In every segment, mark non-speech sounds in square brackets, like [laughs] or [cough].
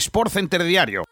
Sport Center Diario.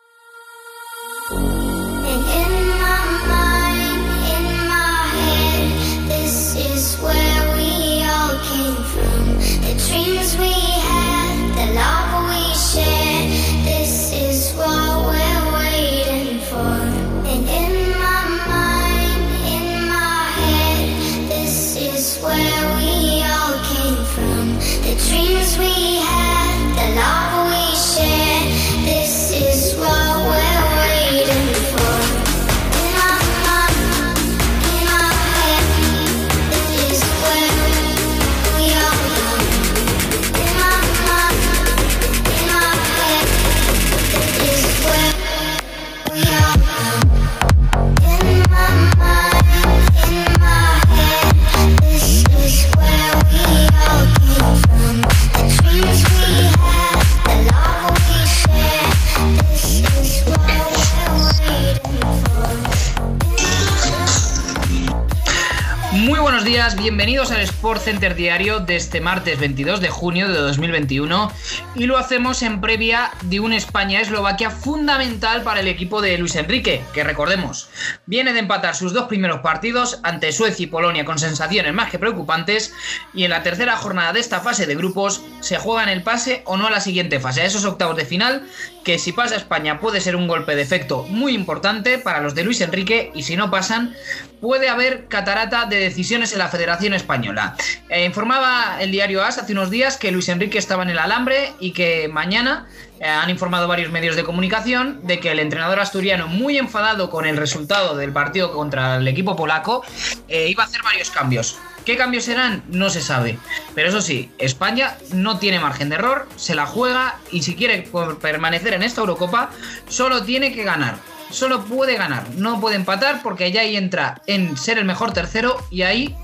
Bienvenidos al Sport Center Diario de este martes 22 de junio de 2021 y lo hacemos en previa de un España-Eslovaquia fundamental para el equipo de Luis Enrique, que recordemos, viene de empatar sus dos primeros partidos ante Suecia y Polonia con sensaciones más que preocupantes y en la tercera jornada de esta fase de grupos se juega en el pase o no a la siguiente fase, a esos octavos de final que si pasa España puede ser un golpe de efecto muy importante para los de Luis Enrique y si no pasan puede haber catarata de decisiones en la Federación Española. Eh, informaba el diario AS hace unos días que Luis Enrique estaba en el alambre y que mañana eh, han informado varios medios de comunicación de que el entrenador asturiano, muy enfadado con el resultado del partido contra el equipo polaco, eh, iba a hacer varios cambios. ¿Qué cambios serán? No se sabe. Pero eso sí, España no tiene margen de error, se la juega y si quiere permanecer en esta Eurocopa, solo tiene que ganar solo puede ganar, no puede empatar porque ya ahí entra en ser el mejor tercero y ahí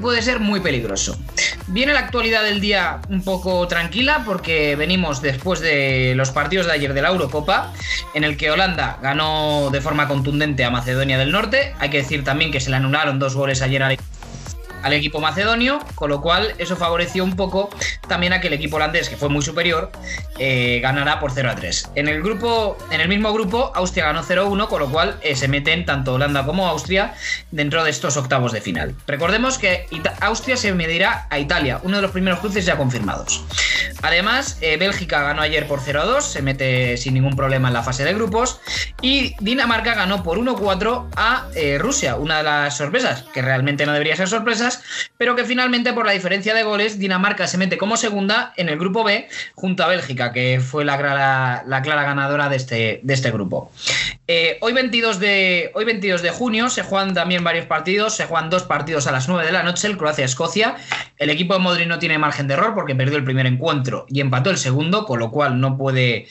puede ser muy peligroso. Viene la actualidad del día un poco tranquila porque venimos después de los partidos de ayer de la Eurocopa, en el que Holanda ganó de forma contundente a Macedonia del Norte. Hay que decir también que se le anularon dos goles ayer al al equipo macedonio, con lo cual eso favoreció un poco también a que el equipo holandés, que fue muy superior, eh, ganara por 0 a 3. En el grupo, en el mismo grupo, Austria ganó 0-1, con lo cual eh, se meten tanto Holanda como Austria dentro de estos octavos de final. Recordemos que Austria se medirá a Italia, uno de los primeros cruces ya confirmados. Además, eh, Bélgica ganó ayer por 0 a 2, se mete sin ningún problema en la fase de grupos. Y Dinamarca ganó por 1-4 a Rusia, una de las sorpresas, que realmente no debería ser pero que finalmente por la diferencia de goles, Dinamarca se mete como segunda en el grupo B junto a Bélgica que fue la clara, la clara ganadora de este, de este grupo. Eh, hoy, 22 de, hoy 22 de junio se juegan también varios partidos, se juegan dos partidos a las 9 de la noche, el Croacia-Escocia. El equipo de Modric no tiene margen de error porque perdió el primer encuentro y empató el segundo, con lo cual no puede,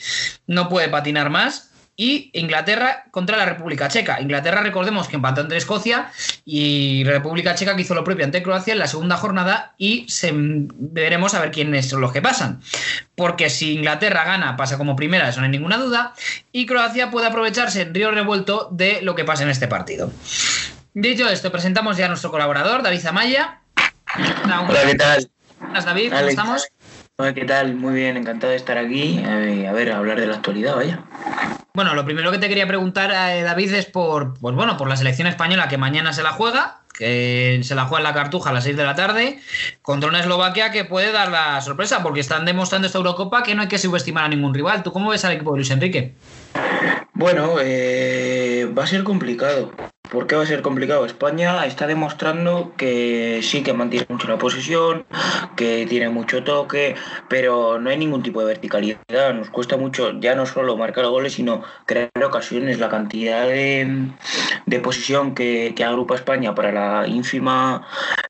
no puede patinar más y Inglaterra contra la República Checa. Inglaterra, recordemos que empató entre Escocia y República Checa que hizo lo propio ante Croacia en la segunda jornada y se, veremos a ver quiénes son los que pasan. Porque si Inglaterra gana, pasa como primera, eso no hay ninguna duda, y Croacia puede aprovecharse en río revuelto de lo que pasa en este partido. Dicho esto, presentamos ya a nuestro colaborador, David Amaya. Hola, ¿qué tal? Hola, David, ¿cómo estamos? Hola, ¿qué tal? Muy bien, encantado de estar aquí. a ver, a hablar de la actualidad, vaya. Bueno, lo primero que te quería preguntar, eh, David, es por, pues bueno, por la selección española que mañana se la juega, que se la juega en la Cartuja a las 6 de la tarde, contra una Eslovaquia que puede dar la sorpresa, porque están demostrando esta Eurocopa que no hay que subestimar a ningún rival. ¿Tú cómo ves al equipo de Luis Enrique? Bueno, eh, va a ser complicado. ¿Por qué va a ser complicado? España está demostrando que sí que mantiene mucho la posesión, que tiene mucho toque, pero no hay ningún tipo de verticalidad. Nos cuesta mucho ya no solo marcar goles, sino crear ocasiones. La cantidad de, de posición que, agrupa España para la ínfima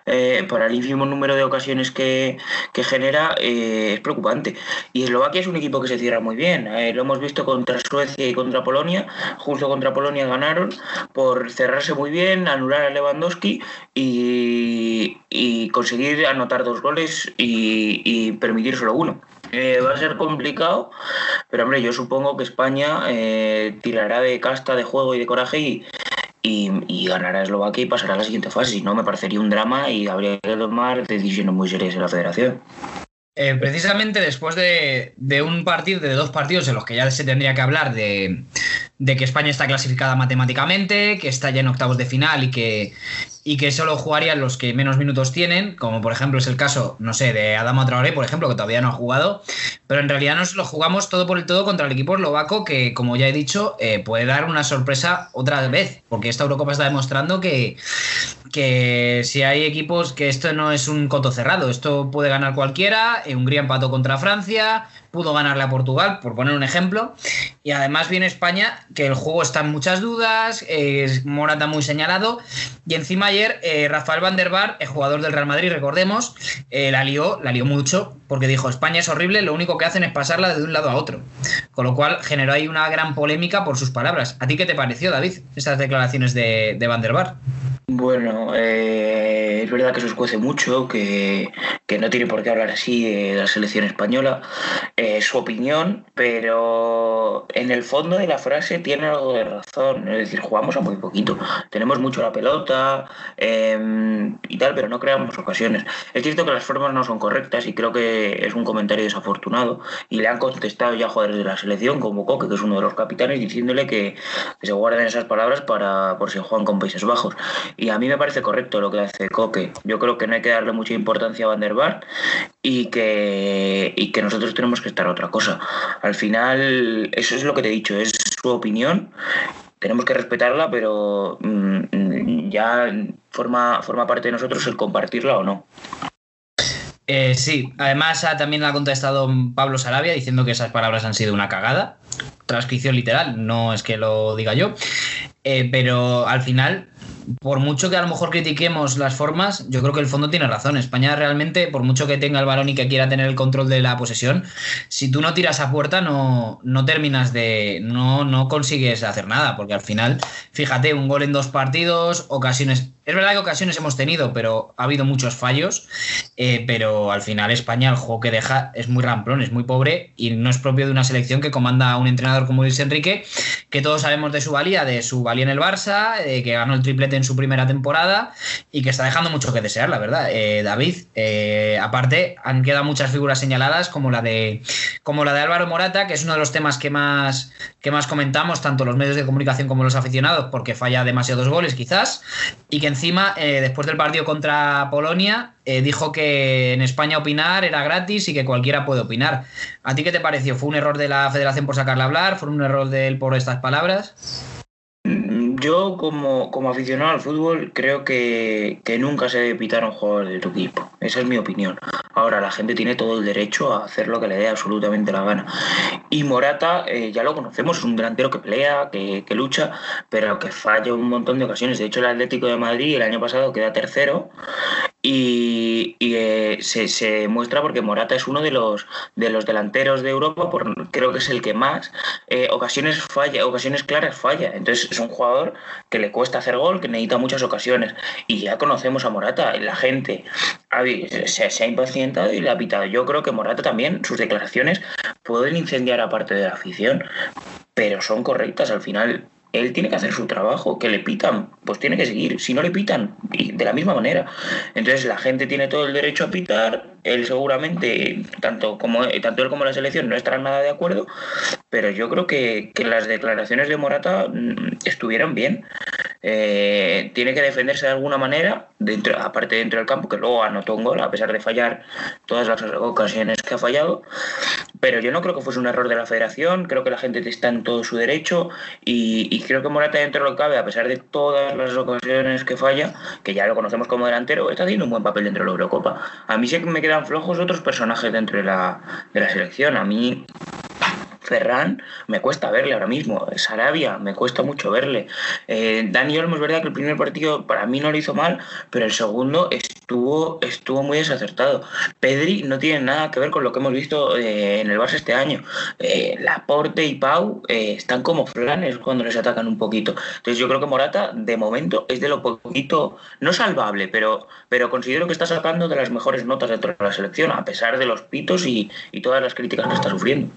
eh, para el ínfimo número de ocasiones que, genera eh, es preocupante. Y Eslovaquia es un equipo que se cierra muy bien. Eh, lo hemos visto contra Suecia y contra Polonia. Justo contra Polonia ganaron por cerrarse muy bien, anular a Lewandowski y, conseguir anotar dos goles y, permitir solo uno. va a ser complicado, pero hombre, yo supongo que España tirará de casta, de juego y de coraje y, y, ganará Eslovaquia y pasará a la siguiente fase. Si no, me parecería un drama y habría que tomar decisiones muy serias en la federación. Eh, precisamente después de, un partido, de dos partidos en los que ya se tendría que hablar de, que España está clasificada matemáticamente, que está ya en octavos de final y que, y que solo jugarían los que menos minutos tienen, como por ejemplo es el caso, no sé, de Adama Traoré, por ejemplo, que todavía no ha jugado, pero en realidad nos lo jugamos todo por el todo contra el equipo eslovaco, que como ya he dicho, eh, puede dar una sorpresa otra vez, porque esta Eurocopa está demostrando que, que si hay equipos que esto no es un coto cerrado, esto puede ganar cualquiera, eh, Hungría empató contra Francia, pudo ganarle a Portugal, por poner un ejemplo, y además viene España, que el juego está en muchas dudas, es Morata muy señalado, y encima ayer eh, Rafael Van der el jugador del Real Madrid, recordemos, eh, la lió, la lió mucho, porque dijo, España es horrible, lo único que hacen es pasarla de un lado a otro, con lo cual generó ahí una gran polémica por sus palabras. ¿A ti qué te pareció, David, estas declaraciones de, de Van der? Bueno, eh, es verdad que eso escuece mucho, que, no tiene por qué hablar así de la selección española, eh, su opinión, pero en el fondo de la frase tiene algo de razón, es decir, jugamos a muy poquito, tenemos mucho la pelota em, y tal, pero no creamos ocasiones. Es cierto que las formas no son correctas y creo que es un comentario desafortunado y le han contestado ya jugadores de la selección, como Coque, que es uno de los capitanes, diciéndole que, que se guarden esas palabras para por si juegan con Países Bajos. Y a mí me parece correcto lo que hace Coque. Yo creo que no hay que darle mucha importancia a Van y que, y que nosotros tenemos que estar a otra cosa. Al final, eso es lo que te he dicho, es su opinión. Tenemos que respetarla, pero mm, ya forma, forma parte de nosotros el compartirla o no. Eh, sí, además ha, también ha contestado Pablo Sarabia diciendo que esas palabras han sido una cagada. Transcripción literal, no es que lo diga yo. Eh, pero al final por mucho que a lo mejor critiquemos las formas, yo creo que el fondo tiene razón. España realmente, por mucho que tenga el balón y que quiera tener el control de la posesión, si tú no tiras a puerta, no, no terminas de. No, no consigues hacer nada, porque al final, fíjate, un gol en dos partidos, ocasiones. Es verdad que ocasiones hemos tenido, pero ha habido muchos fallos. Eh, pero al final, España, el juego que deja es muy ramplón, es muy pobre y no es propio de una selección que comanda a un entrenador como Luis Enrique, que todos sabemos de su valía, de su valía en el Barça, de que ganó el triplete en su primera temporada y que está dejando mucho que desear, la verdad. Eh, David, eh, aparte, han quedado muchas figuras señaladas como la de como la de Álvaro Morata, que es uno de los temas que más, que más comentamos, tanto los medios de comunicación como los aficionados, porque falla demasiados goles quizás, y que encima, eh, después del partido contra Polonia, dijo que en España opinar era gratis y que cualquiera puede opinar. ¿A ti qué te pareció? ¿Fue un error de la federación por sacarle a hablar? ¿Fue un error de él por estas palabras? Yo, como, como, aficionado al fútbol, creo que, nunca se debe pitar a un jugador de tu equipo. Esa es mi opinión. Ahora, la gente tiene todo el derecho a hacer lo que le dé absolutamente la gana. Y Morata, eh, ya lo conocemos, es un delantero que pelea, que, que, lucha, pero que falla un montón de ocasiones. De hecho, el Atlético de Madrid el año pasado queda tercero y, eh, se, muestra porque Morata es uno de los, de los delanteros de Europa, por, creo que es el que más eh, ocasiones falla, ocasiones claras falla. Entonces es un jugador que le cuesta hacer gol, que necesita muchas ocasiones. Y ya conocemos a Morata, la gente se, se ha impacientado y le ha pitado. Yo creo que Morata también, sus declaraciones pueden incendiar a parte de la afición, pero son correctas. Al final él tiene que hacer su trabajo, que le pitan, pues tiene que seguir, si no le pitan, de la misma manera. Entonces la gente tiene todo el derecho a pitar, él seguramente, tanto, como, tanto él como la selección no estarán nada de acuerdo, pero yo creo que, que las declaraciones de Morata mm, estuvieron bien. Eh, tiene que defenderse de alguna manera, dentro, aparte dentro del campo, que luego anotó un gol, a pesar de fallar todas las ocasiones que ha fallado. Pero yo no creo que fuese un error de la federación, creo que la gente está en todo su derecho y, creo que Morata dentro de lo cabe, a pesar de todas las ocasiones que falla, que ya lo conocemos como delantero, está haciendo un buen papel dentro de la Eurocopa. A mí sí que me quedan flojos otros personajes dentro de la, de la selección. A mí Ferran me cuesta verle ahora mismo. Sarabia me cuesta mucho verle. Eh, Dani Olmo es verdad que el primer partido para mí no lo hizo mal, pero el segundo estuvo, estuvo muy desacertado. Pedri no tiene nada que ver con lo que hemos visto eh, en el Barça este año. Eh, Laporte y Pau eh, están como flanes cuando les atacan un poquito. Entonces yo creo que Morata de momento es de lo poquito, no salvable, pero, pero considero que está sacando de las mejores notas dentro de la selección, a pesar de los pitos y, y todas las críticas que está sufriendo.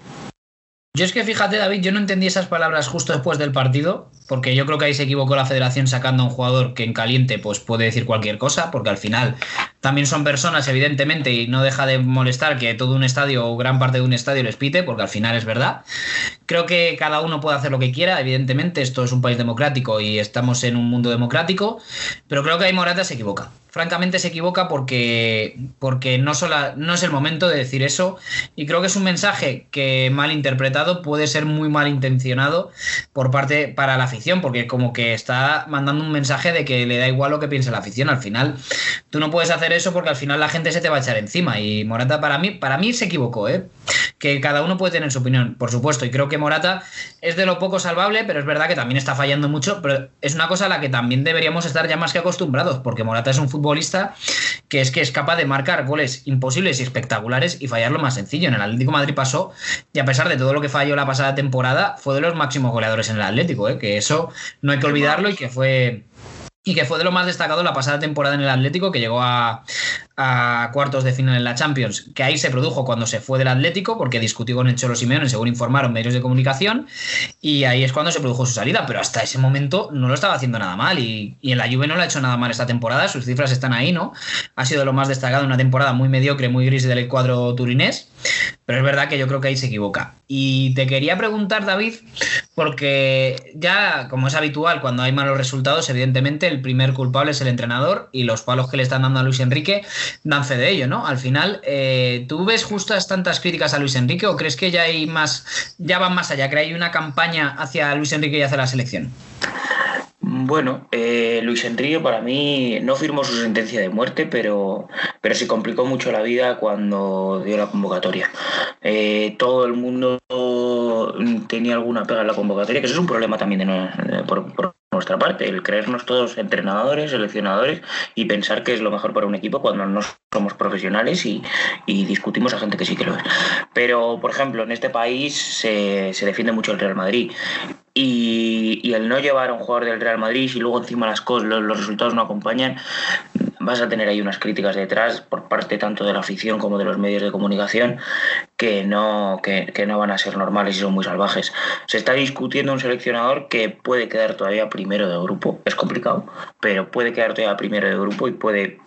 Yo es que fíjate, David, yo no entendí esas palabras justo después del partido, porque yo creo que ahí se equivocó la federación sacando a un jugador que en caliente pues puede decir cualquier cosa, porque al final también son personas, evidentemente, y no deja de molestar que todo un estadio o gran parte de un estadio les pite, porque al final es verdad. Creo que cada uno puede hacer lo que quiera, evidentemente, esto es un país democrático y estamos en un mundo democrático, pero creo que ahí Morata se equivoca francamente se equivoca porque, porque no, no es el momento de decir eso y creo que es un mensaje que mal interpretado puede ser muy mal intencionado por parte para la afición porque como que está mandando un mensaje de que le da igual lo que piense la afición al final tú no puedes hacer eso porque al final la gente se te va a echar encima y Morata para mí para mí se equivocó ¿eh? que cada uno puede tener su opinión por supuesto y creo que Morata es de lo poco salvable pero es verdad que también está fallando mucho pero es una cosa a la que también deberíamos estar ya más que acostumbrados porque Morata es un futbolista que es que es capaz de marcar goles imposibles y espectaculares y fallar lo más sencillo. En el Atlético Madrid pasó y a pesar de todo lo que falló la pasada temporada, fue de los máximos goleadores en el Atlético, ¿eh? que eso no hay que olvidarlo y que fue y que fue de lo más destacado la pasada temporada en el Atlético, que llegó a, cuartos de final en la Champions, que ahí se produjo cuando se fue del Atlético, porque discutió con el Cholo Simeone, según informaron medios de comunicación, y ahí es cuando se produjo su salida, pero hasta ese momento no lo estaba haciendo nada mal, y, en la Juve no lo ha hecho nada mal esta temporada, sus cifras están ahí, ¿no? Ha sido lo más destacado, una temporada muy mediocre, muy gris del cuadro turinés, pero es verdad que yo creo que ahí se equivoca. Y te quería preguntar, David, porque ya, como es habitual, cuando hay malos resultados, evidentemente el primer culpable es el entrenador y los palos que le están dando a Luis Enrique dan fe de ello, ¿no? Al final, eh, ¿tú ves justas tantas críticas a Luis Enrique o crees que ya hay más, ya van más allá, que hay una campaña hacia Luis Enrique y hacia la selección? Bueno, eh, Luis Enrique para mí no firmó su sentencia de muerte, pero, pero sí complicó mucho la vida cuando dio la convocatoria. Eh, todo el mundo tenía alguna pega en la convocatoria, que eso es un problema también de, por nuestra parte, el creernos todos entrenadores, seleccionadores y pensar que es lo mejor para un equipo cuando no somos profesionales y, discutimos a gente que sí que lo es. Pero, por ejemplo, en este país se, defiende mucho el Real Madrid y, el no llevar a un jugador del Real Madrid y luego encima las cosas, los resultados no acompañan, vas a tener ahí unas críticas detrás por parte tanto de la afición como de los medios de comunicación que no, que, no van a ser normales y son muy salvajes. Se está discutiendo un seleccionador que puede quedar todavía primero de grupo, es complicado, pero puede quedar todavía primero de grupo y puede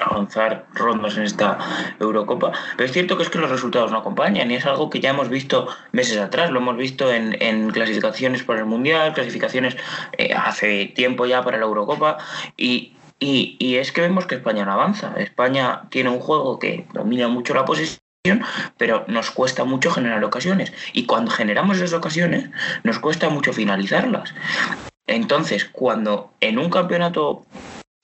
avanzar rondas en esta Eurocopa. Pero es cierto que es que los resultados no acompañan y es algo que ya hemos visto meses atrás, lo hemos visto en, clasificaciones para el Mundial, clasificaciones eh, hace tiempo ya para la Eurocopa y y, es que vemos que España no avanza. España tiene un juego que domina mucho la posición pero nos cuesta mucho generar ocasiones. Y cuando generamos esas ocasiones, nos cuesta mucho finalizarlas. Entonces, cuando en un campeonato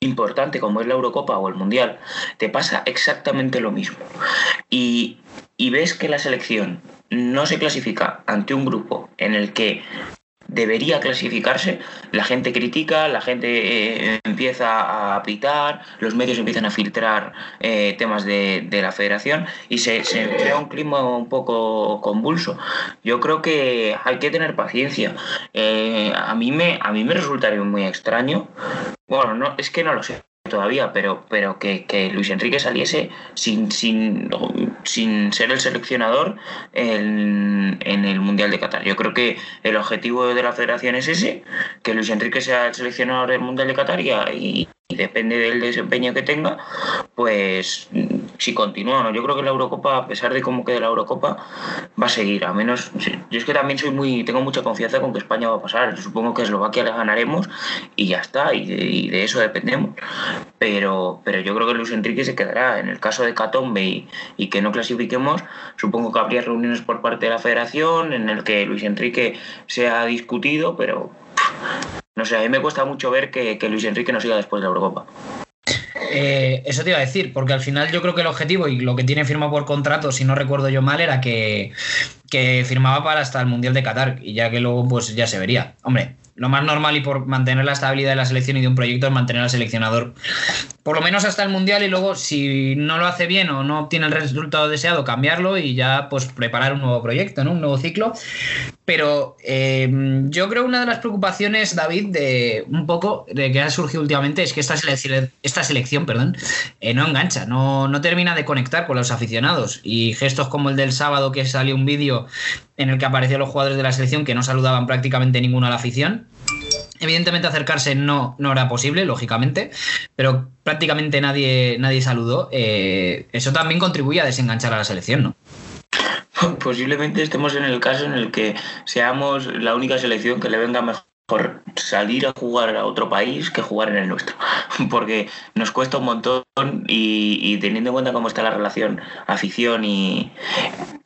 importante como es la Eurocopa o el Mundial, te pasa exactamente lo mismo. Y, y ves que la selección no se clasifica ante un grupo en el que debería clasificarse, la gente critica, la gente eh, empieza a pitar, los medios empiezan a filtrar eh, temas de, la federación y se, crea un clima un poco convulso. Yo creo que hay que tener paciencia. Eh, a, mí me, a mí me resultaría muy extraño. Bueno, no, es que no lo sé todavía, pero, pero que, Luis Enrique saliese sin, sin, sin ser el seleccionador en, el Mundial de Qatar. Yo creo que el objetivo de la federación es ese, que Luis Enrique sea el seleccionador del Mundial de Qatar y, y depende del desempeño que tenga, pues si continúa o no. Yo creo que la Eurocopa, a pesar de cómo quede la Eurocopa, va a seguir. A menos, yo es que también soy muy, tengo mucha confianza con que España va a pasar. Yo supongo que Eslovaquia la ganaremos y ya está, y de, eso dependemos. Pero, pero yo creo que Luis Enrique se quedará. En el caso de Catombe y, y que no clasifiquemos, supongo que habría reuniones por parte de la Federación en el que Luis Enrique se ha discutido, pero no sé, a mí me cuesta mucho ver que, Luis Enrique no siga después de la Eurocopa. Eh, eso te iba a decir, porque al final yo creo que el objetivo y lo que tiene firmado por contrato, si no recuerdo yo mal, era que, que firmaba para hasta el Mundial de Qatar y ya que luego pues ya se vería. Hombre, lo más normal y por mantener la estabilidad de la selección y de un proyecto es mantener al seleccionador por lo menos hasta el mundial y luego si no lo hace bien o no obtiene el resultado deseado cambiarlo y ya pues preparar un nuevo proyecto, ¿no? un nuevo ciclo. Pero em, yo creo una de las preocupaciones, David, de un poco de que ha surgido últimamente es que esta selección, esta selección perdón, eh, no engancha, no, no termina de conectar con los aficionados y gestos como el del sábado que salió un vídeo en el que aparecían los jugadores de la selección que no saludaban prácticamente ninguno a la afición Evidentemente acercarse no, no era posible, lógicamente, pero prácticamente nadie, nadie saludó. Eh, eso también contribuye a desenganchar a la selección, ¿no? [laughs] Posiblemente estemos en el caso en el que seamos la única selección que le venga mejor salir a jugar a otro país que jugar en el nuestro, [laughs] porque nos cuesta un montón y, teniendo en cuenta cómo está la relación afición y,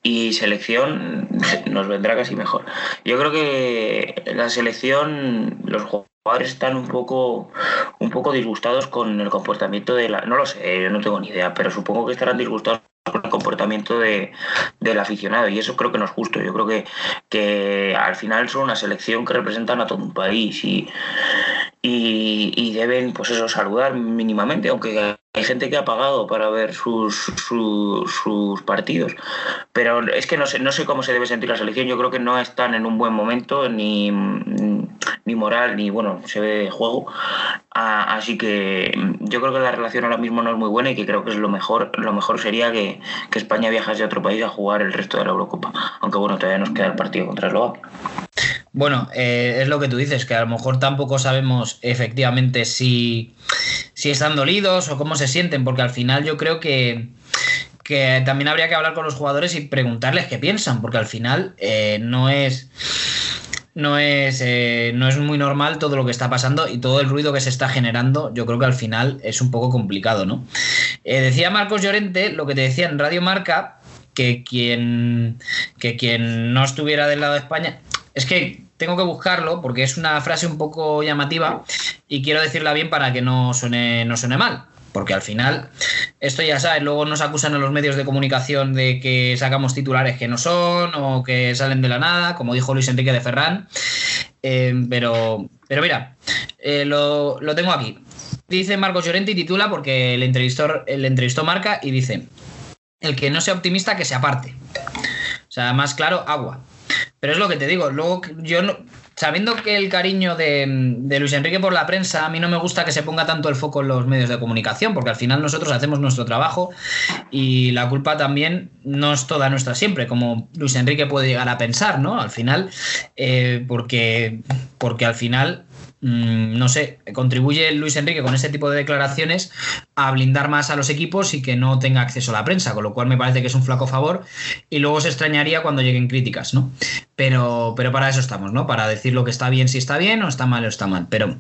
y, selección, [laughs] nos vendrá casi mejor. Yo creo que la selección, los jugadores están un poco, un poco disgustados con el comportamiento de la... No lo sé, no tengo ni idea, pero supongo que estarán disgustados comportamiento de, del aficionado y eso creo que no es justo. Yo creo que, que al final son una selección que representan a todo un país y, y, deben pues eso saludar mínimamente, aunque hay gente que ha pagado para ver sus, sus, partidos. Pero es que no sé, no sé cómo se debe sentir la selección. Yo creo que no están en un buen momento, ni, ni moral, ni bueno, se ve juego. Ah, así que yo creo que la relación ahora mismo no es muy buena y que creo que es lo mejor, lo mejor sería que, que España viajase a otro país a jugar el resto de la Eurocopa. Aunque bueno, todavía nos queda el partido contra Eslovaquia. Bueno, eh, es lo que tú dices, que a lo mejor tampoco sabemos efectivamente si, si están dolidos o cómo se sienten, porque al final yo creo que, que también habría que hablar con los jugadores y preguntarles qué piensan, porque al final eh, no es no es, eh, no es muy normal todo lo que está pasando y todo el ruido que se está generando, yo creo que al final es un poco complicado, ¿no? decía Marcos Llorente, lo que te decía en Radio Marca, que quien, que quien no estuviera del lado de España, es que tengo que buscarlo porque es una frase un poco llamativa y quiero decirla bien para que no suene, no suene mal. Porque al final, esto ya sabes, luego nos acusan a los medios de comunicación de que sacamos titulares que no son o que salen de la nada, como dijo Luis Enrique de Ferran. Eh, pero, pero mira, eh, lo, lo, tengo aquí. Dice Marcos Llorente y titula porque el entrevistó, el entrevistó Marca y dice: El que no sea optimista, que se aparte. O sea, más claro, agua. Pero es lo que te digo, luego yo no, sabiendo que el cariño de, Luis Enrique por la prensa, a mí no me gusta que se ponga tanto el foco en los medios de comunicación, porque al final nosotros hacemos nuestro trabajo y la culpa también no es toda nuestra siempre, como Luis Enrique puede llegar a pensar, ¿no? Al final, eh, porque, porque al final no sé, contribuye Luis Enrique con ese tipo de declaraciones a blindar más a los equipos y que no tenga acceso a la prensa, con lo cual me parece que es un flaco favor y luego se extrañaría cuando lleguen críticas, ¿no? Pero, pero para eso estamos, ¿no? Para decir lo que está bien si está bien o está mal o está mal. Pero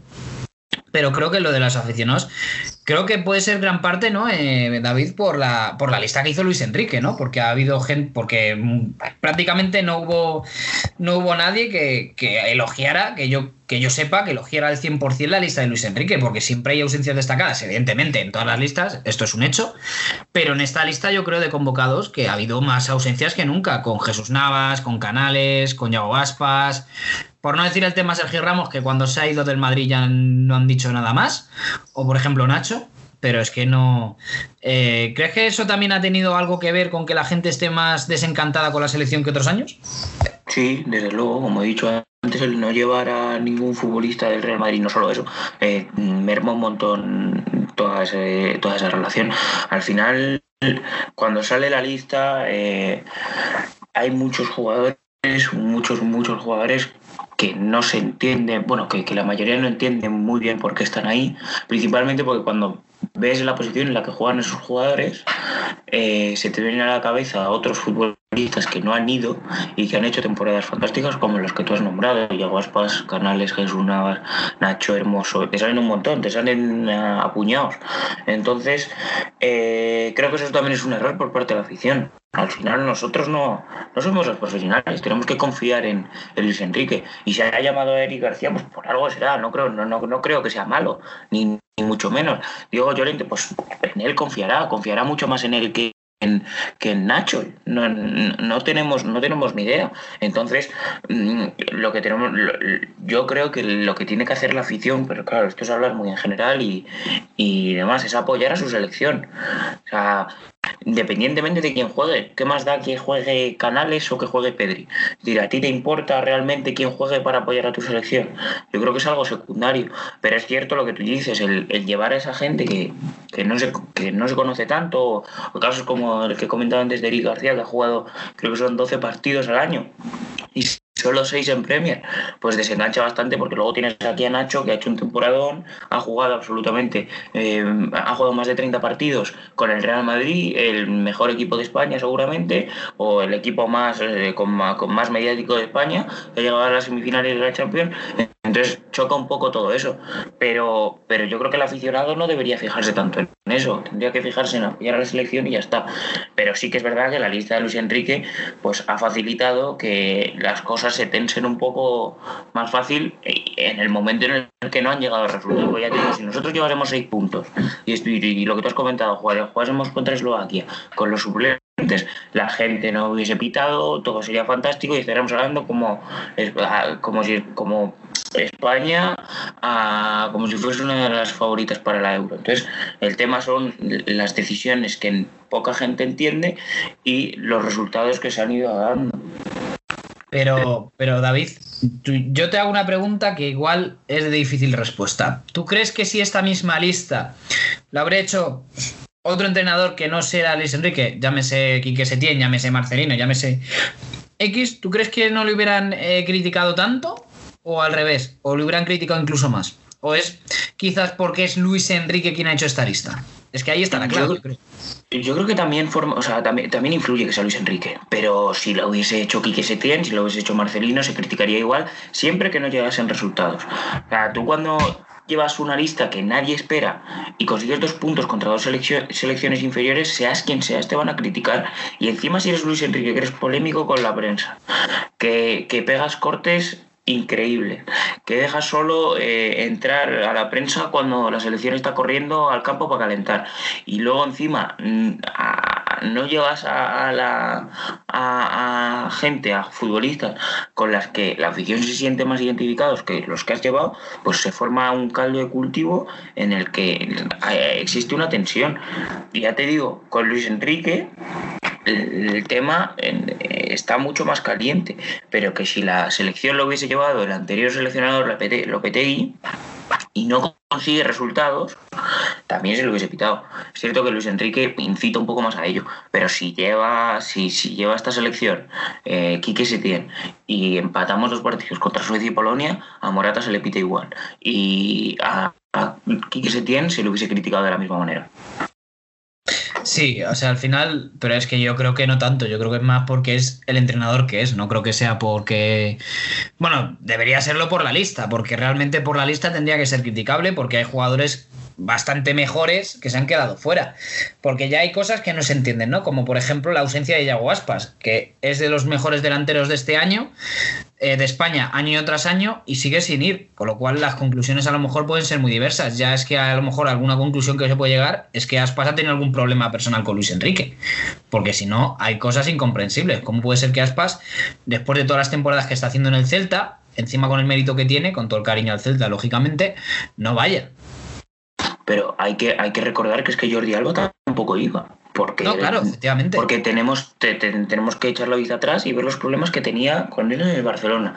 pero creo que lo de los aficionados, creo que puede ser gran parte, ¿no? Eh, David, por la, por la lista que hizo Luis Enrique, ¿no? Porque ha habido gente, porque mm, prácticamente no hubo, no hubo nadie que, elogiara, que yo, que yo sepa, que elogiara al 100% la lista de Luis Enrique, porque siempre hay ausencias destacadas, evidentemente, en todas las listas, esto es un hecho, pero en esta lista yo creo de convocados que ha habido más ausencias que nunca, con Jesús Navas, con Canales, con Yago Aspas, por no decir el tema Sergio Ramos, que cuando se ha ido del Madrid ya no han dicho nada más, o por ejemplo Nacho, pero es que no... Eh, ¿Crees que eso también ha tenido algo que ver con que la gente esté más desencantada con la selección que otros años? Sí, desde luego, como he dicho antes, el no llevar a ningún futbolista del Real Madrid, no solo eso, eh, merma un montón toda, toda esa relación. Al final, cuando sale la lista, eh, hay muchos jugadores, muchos, muchos jugadores que no se entienden, bueno, que, que, la mayoría no entienden muy bien por qué están ahí, principalmente porque cuando ves la posición en la que juegan esos jugadores, eh, se te vienen a la cabeza otros futbolistas que no han ido y que han hecho temporadas fantásticas como los que tú has nombrado, Yaguaspas, Canales, Jesús Navas, Nacho Hermoso, te salen un montón, te salen uh, apuñados. Entonces, eh, creo que eso también es un error por parte de la afición. Al final nosotros no, no somos los profesionales, tenemos que confiar en, Luis Enrique. Y se ha llamado a Eric García, pues por algo será, no creo, no, no, no creo que sea malo, ni, ni mucho menos. Diego Llorente, pues en él confiará, confiará mucho más en él que en, que en Nacho. No, no, tenemos, no tenemos ni idea. Entonces, mm, lo que tenemos, yo creo que lo que tiene que hacer la afición, pero claro, esto es hablar muy en general y, y demás, es apoyar a su selección. O sea, independientemente de quién juegue. ¿Qué más da que juegue Canales o que juegue Pedri? Es ¿a ti te importa realmente quién juegue para apoyar a tu selección? Yo creo que es algo secundario, pero es cierto lo que tú dices, el, llevar a esa gente que, no se, que no se conoce tanto, o casos como el que comentaba antes de Eric García, que ha jugado, creo que son 12 partidos al año, y solo seis en Premier, pues desengancha bastante porque luego tienes aquí a Nacho que ha hecho un temporadón, ha jugado absolutamente, eh, ha jugado más de 30 partidos con el Real Madrid, el mejor equipo de España seguramente, o el equipo más, eh, con, con más mediático de España, que ha llegado a las semifinales de la Champions. Entonces choca un poco todo eso, pero, pero yo creo que el aficionado no debería fijarse tanto en eso, tendría que fijarse en apoyar a la selección y ya está. Pero sí que es verdad que la lista de Luis Enrique pues, ha facilitado que las cosas se tensen un poco más fácil en el momento en el que no han llegado a resultados. Ya digo, si nosotros lleváramos seis puntos y, y, lo que tú has comentado, jugásemos contra Eslovaquia con los suplentes la gente no hubiese pitado, todo sería fantástico y estaríamos hablando como, ah, como, si, como España como si fuese una de las favoritas para la Euro. Entonces, el tema son las decisiones que poca gente entiende y los resultados que se han ido dando. Pero, pero David, yo te hago una pregunta que igual es de difícil respuesta. ¿Tú crees que si esta misma lista la habría hecho otro entrenador que no sea Luis Enrique, llámese Quique Setién, llámese Marcelino, llámese X, ¿tú crees que no le hubieran eh, criticado tanto? ¿O al revés? ¿O le hubieran criticado incluso más? ¿O es quizás porque es Luis Enrique quien ha hecho esta lista? Es que ahí está la clave. Yo, creo que también, forma, o sea, también, también influye que sea Luis Enrique, pero si lo hubiese hecho Quique Setién, si lo hubiese hecho Marcelino, se criticaría igual, siempre que no llegasen resultados. O sea, tú cuando llevas una lista que nadie espera y consigues dos puntos contra dos selecciones inferiores, seas quien seas, te van a criticar. Y encima si eres Luis Enrique, que eres polémico con la prensa, que, que pegas cortes increíble, que deja solo eh, entrar a la prensa cuando la selección está corriendo al campo para calentar y luego encima mm, no llevas a, la a, gente, a futbolistas con las que la afición se siente más identificados que los que has llevado, pues se forma un caldo de cultivo en el que eh, existe una tensión. Y ya te digo, con Luis Enrique el tema está mucho más caliente, pero que si la selección lo hubiese llevado el anterior seleccionador Lopetegui y no consigue resultados, también se lo hubiese pitado. Es cierto que Luis Enrique incita un poco más a ello, pero si lleva, si, si lleva esta selección eh, Quique Setién y empatamos los partidos contra Suecia y Polonia, a Morata se le pita igual. Y a, a Quique Setién se lo hubiese criticado de la misma manera. Sí, o sea, al final, pero es que yo creo que no tanto, yo creo que es más porque es el entrenador que es, no creo que sea porque, bueno, debería serlo por la lista, porque realmente por la lista tendría que ser criticable porque hay jugadores bastante mejores que se han quedado fuera. Porque ya hay cosas que no se entienden, ¿no? Como por ejemplo la ausencia de Yago Aspas, que es de los mejores delanteros de este año, eh, de España, año tras año, y sigue sin ir. Con lo cual las conclusiones a lo mejor pueden ser muy diversas. Ya es que a lo mejor alguna conclusión que se puede llegar es que Aspas ha tenido algún problema personal con Luis Enrique. Porque si no, hay cosas incomprensibles. ¿Cómo puede ser que Aspas, después de todas las temporadas que está haciendo en el Celta, encima con el mérito que tiene, con todo el cariño al Celta, lógicamente, no vaya? Pero hay que, hay que recordar que es que Jordi Alba tampoco iba. Porque, no, claro, [laughs] efectivamente. Porque tenemos, tenemos que echar la vista atrás y ver los problemas que tenía con él en el Barcelona.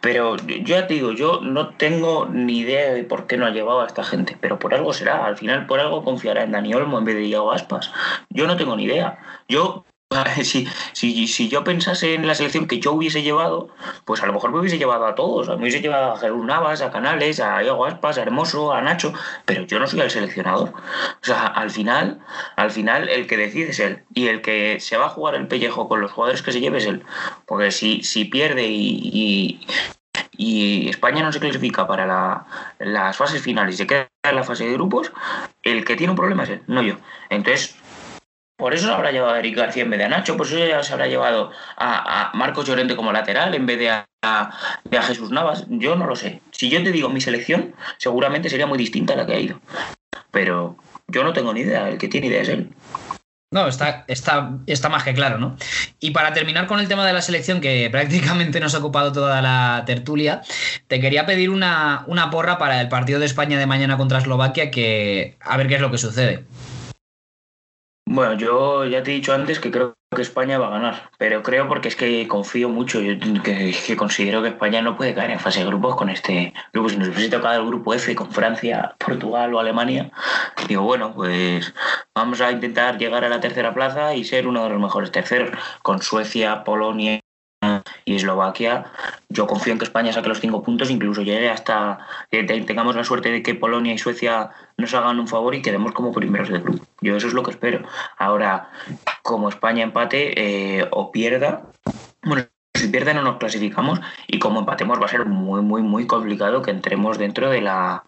Pero yo ya te digo, yo no tengo ni idea de por qué no ha llevado a esta gente, pero por algo será. Al final, por algo confiará en Dani Olmo en vez de Diego Aspas. Yo no tengo ni idea. Yo [laughs] Si, si, si, yo pensase en la selección que yo hubiese llevado, pues a lo mejor me hubiese llevado a todos. Me hubiese llevado a Jesús Navas, a Canales, a Iago Aspas, a Hermoso, a Nacho, pero yo no soy el seleccionador. O sea, al final, al final el que decide es él. Y el que se va a jugar el pellejo con los jugadores que se lleve es él. Porque si, si pierde y, y, España no se clasifica para las fases finales y se queda en la fase de grupos, el que tiene un problema es él, no yo. Entonces, por eso se habrá llevado a Eric García en vez de a Nacho, por eso se habrá llevado a, Marcos Llorente como lateral en vez de a, Jesús Navas. Yo no lo sé. Si yo te digo mi selección, seguramente sería muy distinta a la que ha ido. Pero yo no tengo ni idea, el que tiene idea es él. No, está, está, está más que claro, ¿no? Y para terminar con el tema de la selección, que [laughs] prácticamente nos ha ocupado toda la tertulia, te quería pedir una, una porra para el partido de España de mañana contra Eslovaquia, que a ver qué es lo que sucede. Bueno, yo ya te he dicho antes que creo que España va a ganar, pero creo porque es que confío mucho, yo que, considero que España no puede caer en fase de grupos con este grupo. Si nos hubiese tocado el grupo F con Francia, Portugal o Alemania, digo, bueno, pues vamos a intentar llegar a la tercera plaza y ser uno de los mejores terceros, con Suecia, Polonia y Eslovaquia, yo confío en que España saque los cinco puntos, incluso llegue hasta tengamos la suerte de que Polonia y Suecia nos hagan un favor y quedemos como primeros del grupo. Yo eso es lo que espero. Ahora, como España empate eh, o pierda, bueno, si pierde no nos clasificamos y como empatemos va a ser muy muy muy complicado que entremos dentro de la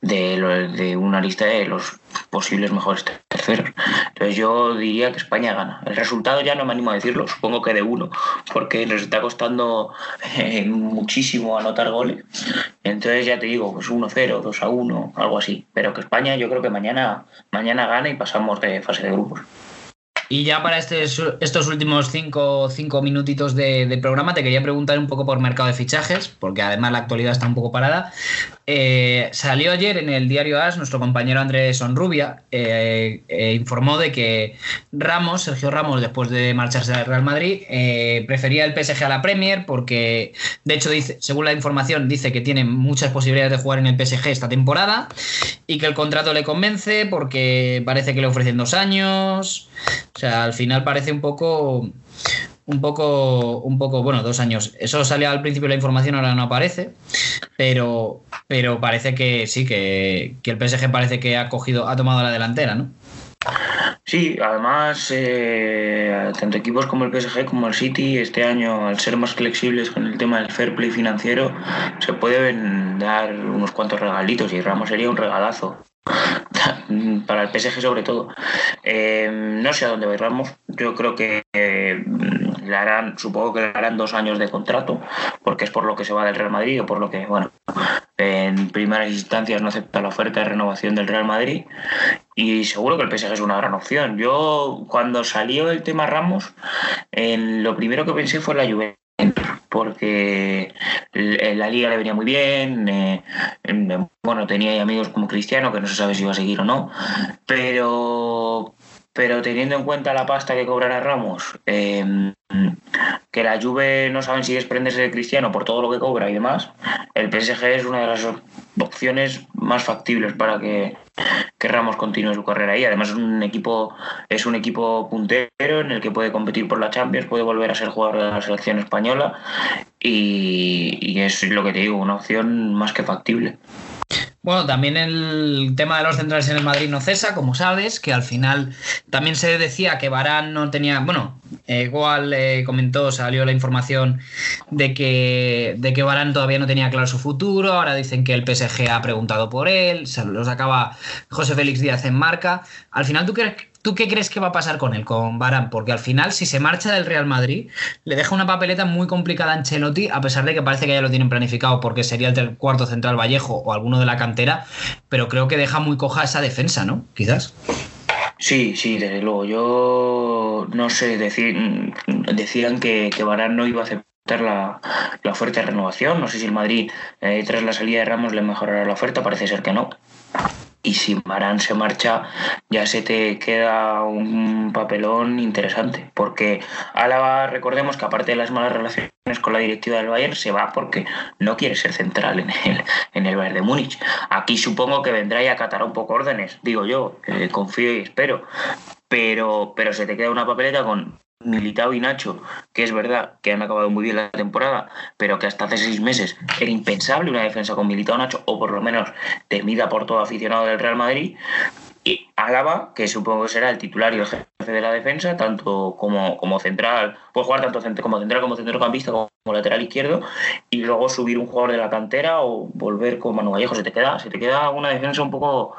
de, una lista de los posibles mejores terceros. Entonces yo diría que España gana. El resultado ya no me animo a decirlo, supongo que de uno, porque nos está costando eh, muchísimo anotar goles. Entonces ya te digo, pues 1-0, 2-1, algo así. Pero que España yo creo que mañana, mañana gana y pasamos de fase de grupos. Y ya para este, estos últimos cinco, cinco minutitos de, programa te quería preguntar un poco por mercado de fichajes, porque además la actualidad está un poco parada. Eh, salió ayer en el diario AS, nuestro compañero Andrés Sonrubia eh, eh, informó de que Ramos, Sergio Ramos, después de marcharse al Real Madrid, prefería el PSG a la Premier porque, de hecho, dice, según la información, dice que tiene muchas posibilidades de jugar en el PSG esta temporada y que el contrato le convence porque parece que le ofrecen dos años. O sea, al final parece un poco un poco, un poco, bueno, dos años. Eso salía al principio de la información, ahora no aparece, pero, pero parece que sí, que, el PSG parece que ha cogido, ha tomado la delantera, ¿no? Sí, además, eh, tanto equipos como el PSG como el City, este año, al ser más flexibles con el tema del fair play financiero, se pueden dar unos cuantos regalitos y Ramos sería un regalazo. Para el PSG sobre todo. Eh, no sé a dónde va Ramos. Yo creo que eh, le harán, supongo que le harán dos años de contrato, porque es por lo que se va del Real Madrid o por lo que, bueno, en primeras instancias no acepta la oferta de renovación del Real Madrid y seguro que el PSG es una gran opción. Yo cuando salió el tema Ramos, lo primero que pensé fue la Juventus porque la liga le venía muy bien, eh, bueno, tenía amigos como Cristiano, que no se sabe si iba a seguir o no, pero, pero teniendo en cuenta la pasta que cobrará Ramos, em, que la Juve no saben si desprenderse de Cristiano por todo lo que cobra y demás, el PSG es una de las opciones más factibles para que, que Ramos continúe su carrera ahí. Además es un equipo es un equipo puntero en el que puede competir por la Champions, puede volver a ser jugador de la selección española y, es lo que te digo, una opción más que factible. Bueno, también el tema de los centrales en el Madrid no cesa, como sabes, que al final también se decía que Barán no tenía, bueno, eh, igual eh, comentó, salió la información de que, de que Barán todavía no tenía claro su futuro, ahora dicen que el PSG ha preguntado por él, se los acaba José Félix Díaz en marca. Al final, ¿tú ¿Tú qué crees que va a pasar con él, con Barán? Porque al final, si se marcha del Real Madrid, le deja una papeleta muy complicada a Ancelotti, a pesar de que parece que ya lo tienen planificado porque sería el cuarto central Vallejo o alguno de la cantera, pero creo que deja muy coja esa defensa, ¿no? Quizás. Sí, sí, desde luego. Yo no sé, decir, decían que, que Barán no iba a aceptar la, oferta de renovación. No sé si el Madrid, eh, tras la salida de Ramos, le mejorará la oferta. Parece ser que no y si Marán se marcha ya se te queda un papelón interesante porque Álava recordemos que aparte de las malas relaciones con la directiva del Bayern se va porque no quiere ser central en el, en el Bayern de Múnich. Aquí supongo que vendrá y acatará un poco órdenes digo yo confío y espero pero pero se te queda una papeleta con Militao y Nacho, que es verdad que han acabado muy bien la temporada, pero que hasta hace seis meses era impensable una defensa con Militao Nacho, o por lo menos temida por todo aficionado del Real Madrid. Y Álava, que supongo que será el titular y el jefe de la defensa, tanto como, como central, puede jugar tanto como central como centrocampista como lateral izquierdo, y luego subir un jugador de la cantera o volver con Manu Vallejo. Se te queda, se te queda una defensa un poco,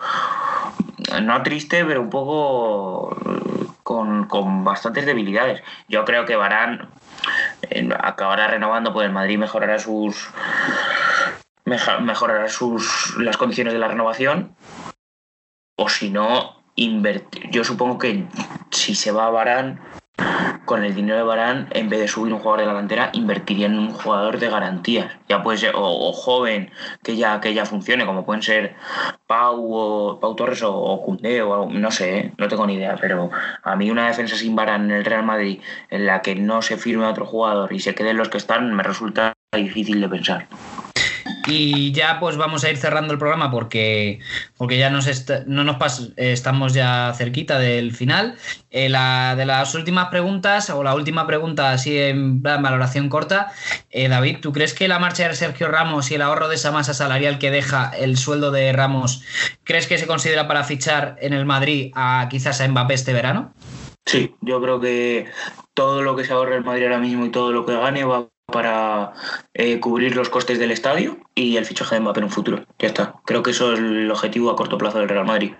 no triste, pero un poco con, bastantes debilidades. Yo creo que Barán eh, acabará renovando, pues el Madrid mejorará sus mejorará sus las condiciones de la renovación o si no invertir yo supongo que si se va a Barán con el dinero de Barán, en vez de subir un jugador de la cantera, invertiría en un jugador de garantías. Ya puede ser, o, joven, que ya, que ya funcione, como pueden ser Pau, o, Pau Torres o, o o no sé, ¿eh? no tengo ni idea, pero a mí una defensa sin Barán en el Real Madrid, en la que no se firme otro jugador y se queden los que están, me resulta difícil de pensar. Y ya pues vamos a ir cerrando el programa porque, porque ya nos no nos estamos ya cerquita del final. Eh, la, de las últimas preguntas, o la última pregunta así en valoración corta, eh, David, ¿tú crees que la marcha de Sergio Ramos y el ahorro de esa masa salarial que deja el sueldo de Ramos, crees que se considera para fichar en el Madrid a quizás a Mbappé este verano? Sí, yo creo que todo lo que se ahorra el Madrid ahora mismo y todo lo que gane va para eh, cubrir los costes del estadio y el fichaje de Mbappé en un futuro. Ya está. Creo que eso es el objetivo a corto plazo del Real Madrid.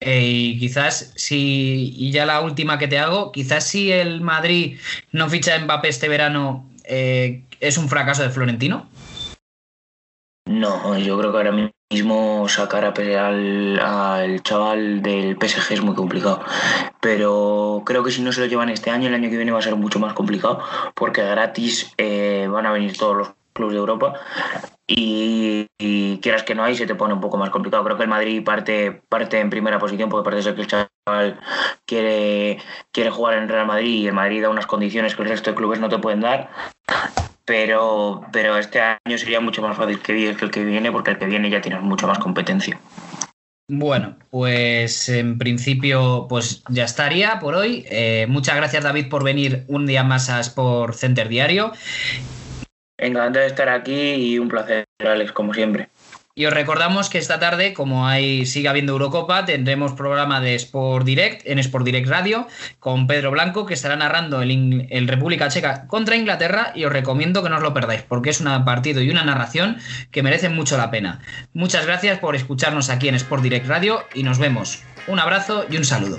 Eh, y quizás si, y ya la última que te hago, quizás si el Madrid no ficha a Mbappé este verano, eh, ¿es un fracaso de Florentino? No, yo creo que ahora mismo sacar a al, al, chaval del PSG es muy complicado. Pero creo que si no se lo llevan este año, el año que viene va a ser mucho más complicado porque gratis eh, van a venir todos los clubes de Europa y, quieras que no hay, se te pone un poco más complicado. Creo que el Madrid parte, parte en primera posición porque parece que el chaval quiere, quiere jugar en Real Madrid y el Madrid da unas condiciones que el resto de clubes no te pueden dar pero, pero este año sería mucho más fácil que el que viene, porque el que viene ya tienes mucha más competencia. Bueno, pues en principio pues ya estaría por hoy. Eh, muchas gracias David por venir un día más a Sport Center Diario. Encantado de estar aquí y un placer, Alex, como siempre. Y os recordamos que esta tarde, como hay, sigue habiendo Eurocopa, tendremos programa de Sport Direct en Sport Direct Radio con Pedro Blanco, que estará narrando el, el, República Checa contra Inglaterra. Y os recomiendo que no os lo perdáis, porque es un partido y una narración que merecen mucho la pena. Muchas gracias por escucharnos aquí en Sport Direct Radio y nos vemos. Un abrazo y un saludo.